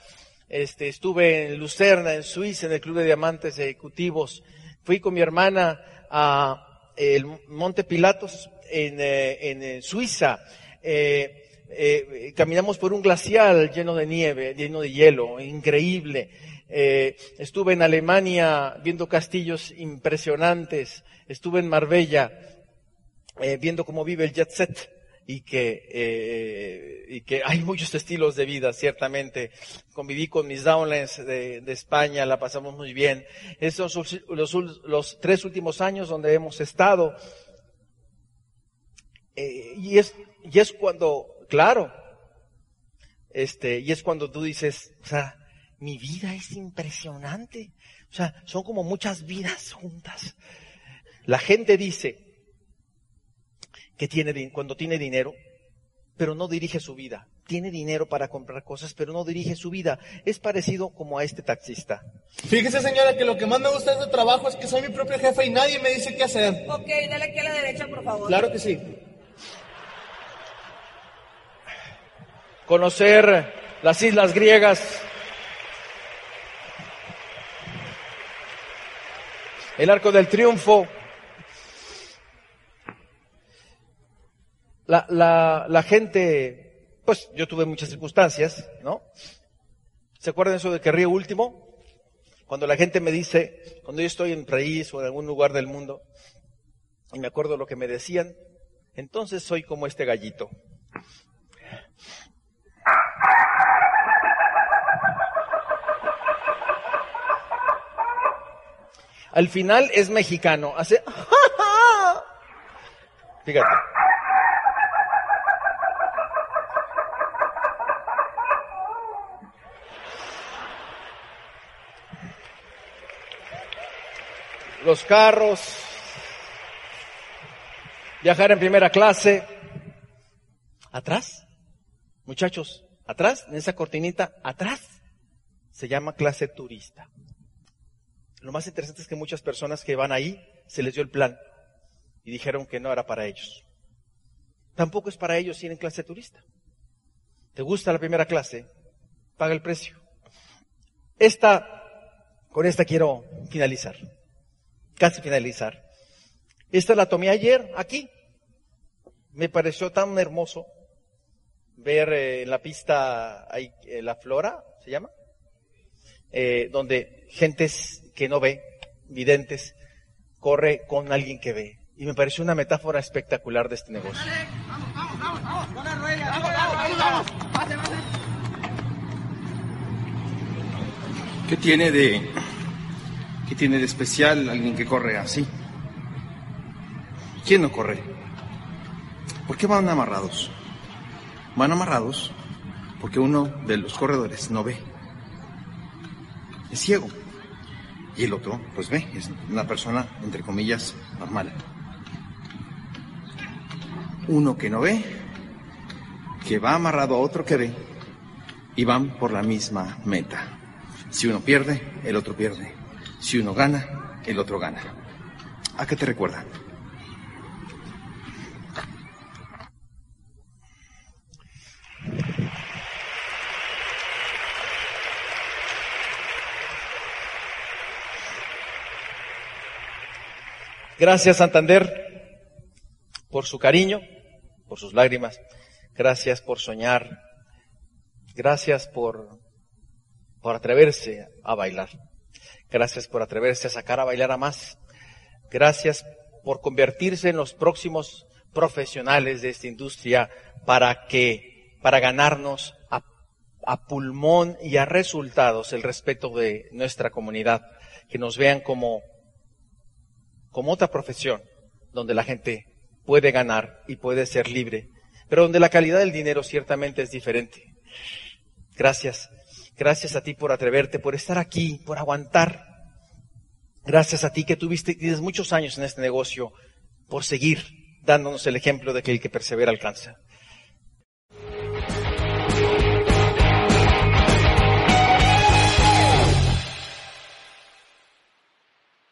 este, estuve en Lucerna, en Suiza, en el Club de Diamantes Ejecutivos, fui con mi hermana a el Monte Pilatos en, eh, en Suiza, caminamos por un glacial lleno de nieve, lleno de hielo, increíble. estuve en Alemania viendo castillos impresionantes, estuve en Marbella, eh, viendo cómo vive el jet set y que, eh, y que hay muchos estilos de vida, ciertamente. Conviví con mis downlines de, de España, la pasamos muy bien. Esos son los, los tres últimos años donde hemos estado. Eh, y es, y es cuando, claro, este, y es cuando tú dices, o sea, mi vida es impresionante. O sea, son como muchas vidas juntas. La gente dice, que tiene, cuando tiene dinero, pero no dirige su vida. tiene dinero para comprar cosas, pero no dirige su vida. Es parecido como a este taxista. Fíjese, señora, que lo que más me gusta de este trabajo es que soy mi propio jefe y nadie me dice qué hacer. Ok, dale aquí a la derecha, por favor. Claro que sí. Conocer las islas griegas. El arco del triunfo. La, la, la gente, pues yo tuve muchas circunstancias, ¿no? ¿Se acuerdan eso de que río último? Cuando la gente me dice, cuando yo estoy en país o en algún lugar del mundo, y me acuerdo lo que me decían, entonces soy como este gallito. Al final es mexicano, hace... Fíjate. Los carros, viajar en primera clase. Atrás, muchachos, atrás, en esa cortinita, atrás, se llama clase turista. Lo más interesante es que muchas personas que van ahí se les dio el plan y dijeron que no era para ellos. Tampoco es para ellos ir en clase turista. ¿Te gusta la primera clase? Paga el precio. Esta, con esta quiero finalizar. Casi finalizar. Esta la tomé ayer aquí. Me pareció tan hermoso ver eh, en la pista ahí, eh, la flora, ¿se llama? Eh, donde gentes que no ve, videntes, corre con alguien que ve. Y me pareció una metáfora espectacular de este negocio. ¿Qué tiene de qué tiene de especial alguien que corre así? ¿Quién no corre? ¿Por qué van amarrados? Van amarrados porque uno de los corredores no ve. Es ciego. Y el otro, pues ve, es una persona, entre comillas, normal. Uno que no ve, que va amarrado a otro que ve, y van por la misma meta. Si uno pierde, el otro pierde. Si uno gana, el otro gana. ¿A qué te recuerda? Gracias Santander por su cariño, por sus lágrimas. Gracias por soñar. Gracias por, por atreverse a bailar. Gracias por atreverse a sacar a bailar a más. Gracias por convertirse en los próximos profesionales de esta industria para que, para ganarnos a, pulmón y a resultados el respeto de nuestra comunidad. Que nos vean como como otra profesión, donde la gente puede ganar y puede ser libre, pero donde la calidad del dinero ciertamente es diferente. Gracias. Gracias a ti por atreverte, por estar aquí, por aguantar. Gracias a ti que tuviste, tienes muchos años en este negocio, por seguir dándonos el ejemplo de que el que persevera alcanza.